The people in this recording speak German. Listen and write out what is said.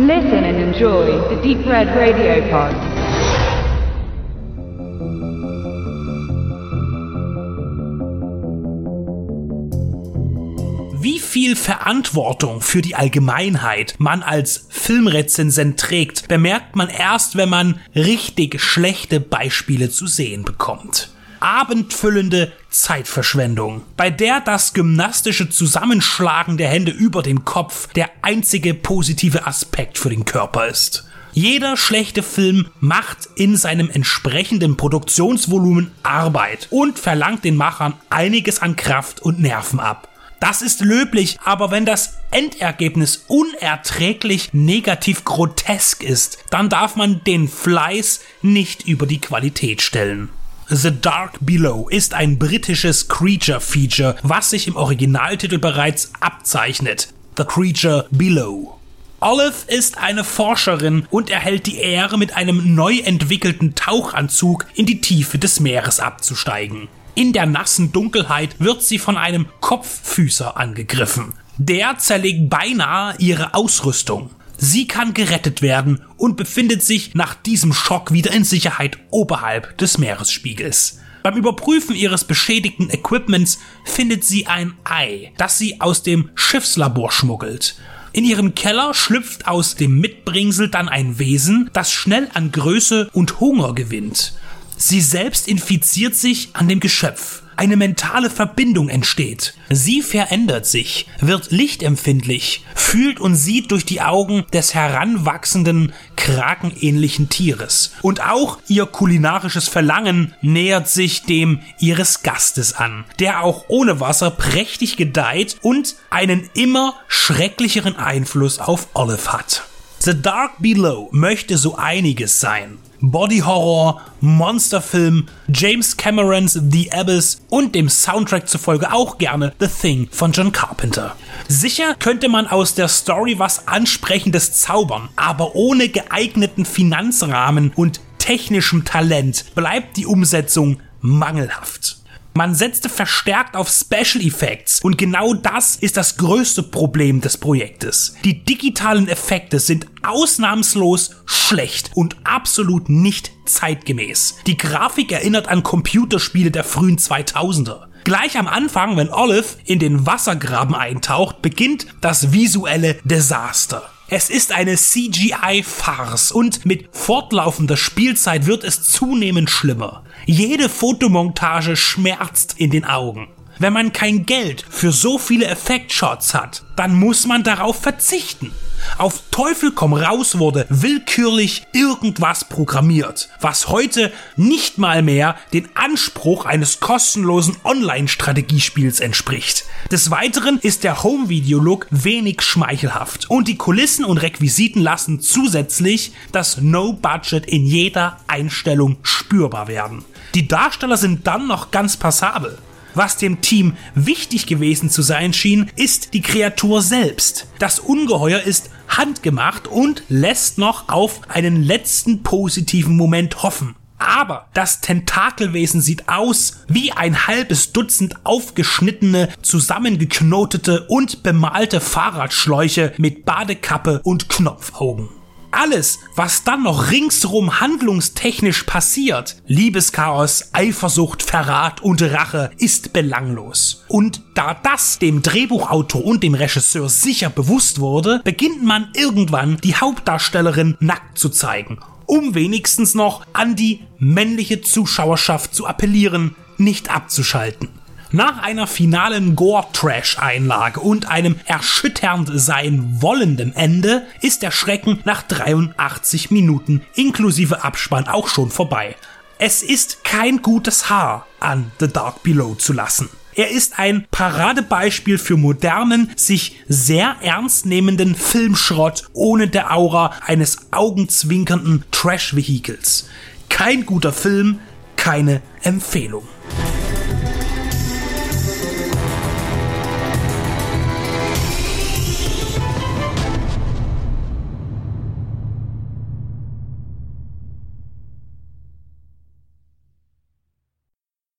Listen and enjoy the Deep Red Radio Pod. Wie viel Verantwortung für die Allgemeinheit man als Filmrezensent trägt, bemerkt man erst, wenn man richtig schlechte Beispiele zu sehen bekommt. Abendfüllende Zeitverschwendung, bei der das gymnastische Zusammenschlagen der Hände über den Kopf der einzige positive Aspekt für den Körper ist. Jeder schlechte Film macht in seinem entsprechenden Produktionsvolumen Arbeit und verlangt den Machern einiges an Kraft und Nerven ab. Das ist löblich, aber wenn das Endergebnis unerträglich negativ grotesk ist, dann darf man den Fleiß nicht über die Qualität stellen. The Dark Below ist ein britisches Creature-Feature, was sich im Originaltitel bereits abzeichnet. The Creature Below. Olive ist eine Forscherin und erhält die Ehre, mit einem neu entwickelten Tauchanzug in die Tiefe des Meeres abzusteigen. In der nassen Dunkelheit wird sie von einem Kopffüßer angegriffen. Der zerlegt beinahe ihre Ausrüstung. Sie kann gerettet werden und befindet sich nach diesem Schock wieder in Sicherheit oberhalb des Meeresspiegels. Beim Überprüfen ihres beschädigten Equipments findet sie ein Ei, das sie aus dem Schiffslabor schmuggelt. In ihrem Keller schlüpft aus dem Mitbringsel dann ein Wesen, das schnell an Größe und Hunger gewinnt. Sie selbst infiziert sich an dem Geschöpf. Eine mentale Verbindung entsteht. Sie verändert sich, wird lichtempfindlich, fühlt und sieht durch die Augen des heranwachsenden, krakenähnlichen Tieres. Und auch ihr kulinarisches Verlangen nähert sich dem ihres Gastes an, der auch ohne Wasser prächtig gedeiht und einen immer schrecklicheren Einfluss auf Olive hat. The Dark Below möchte so einiges sein. Body Horror, Monsterfilm, James Camerons The Abyss und dem Soundtrack zufolge auch gerne The Thing von John Carpenter. Sicher könnte man aus der Story was Ansprechendes zaubern, aber ohne geeigneten Finanzrahmen und technischem Talent bleibt die Umsetzung mangelhaft. Man setzte verstärkt auf Special Effects und genau das ist das größte Problem des Projektes. Die digitalen Effekte sind ausnahmslos schlecht und absolut nicht zeitgemäß. Die Grafik erinnert an Computerspiele der frühen 2000er. Gleich am Anfang, wenn Olive in den Wassergraben eintaucht, beginnt das visuelle Desaster. Es ist eine CGI-Farce und mit fortlaufender Spielzeit wird es zunehmend schlimmer. Jede Fotomontage schmerzt in den Augen. Wenn man kein Geld für so viele Effektshots hat, dann muss man darauf verzichten. Auf Teufel komm raus wurde willkürlich irgendwas programmiert, was heute nicht mal mehr den Anspruch eines kostenlosen Online-Strategiespiels entspricht. Des Weiteren ist der Home-Video-Look wenig schmeichelhaft und die Kulissen und Requisiten lassen zusätzlich das No-Budget in jeder Einstellung spürbar werden. Die Darsteller sind dann noch ganz passabel. Was dem Team wichtig gewesen zu sein schien, ist die Kreatur selbst. Das Ungeheuer ist handgemacht und lässt noch auf einen letzten positiven Moment hoffen. Aber das Tentakelwesen sieht aus wie ein halbes Dutzend aufgeschnittene, zusammengeknotete und bemalte Fahrradschläuche mit Badekappe und Knopfaugen alles, was dann noch ringsrum handlungstechnisch passiert, Liebeschaos, Eifersucht, Verrat und Rache, ist belanglos. Und da das dem Drehbuchautor und dem Regisseur sicher bewusst wurde, beginnt man irgendwann die Hauptdarstellerin nackt zu zeigen, um wenigstens noch an die männliche Zuschauerschaft zu appellieren, nicht abzuschalten. Nach einer finalen Gore-Trash-Einlage und einem erschütternd sein wollenden Ende ist der Schrecken nach 83 Minuten inklusive Abspann auch schon vorbei. Es ist kein gutes Haar an The Dark Below zu lassen. Er ist ein Paradebeispiel für modernen, sich sehr ernst nehmenden Filmschrott ohne der Aura eines augenzwinkernden Trash-Vehikels. Kein guter Film, keine Empfehlung.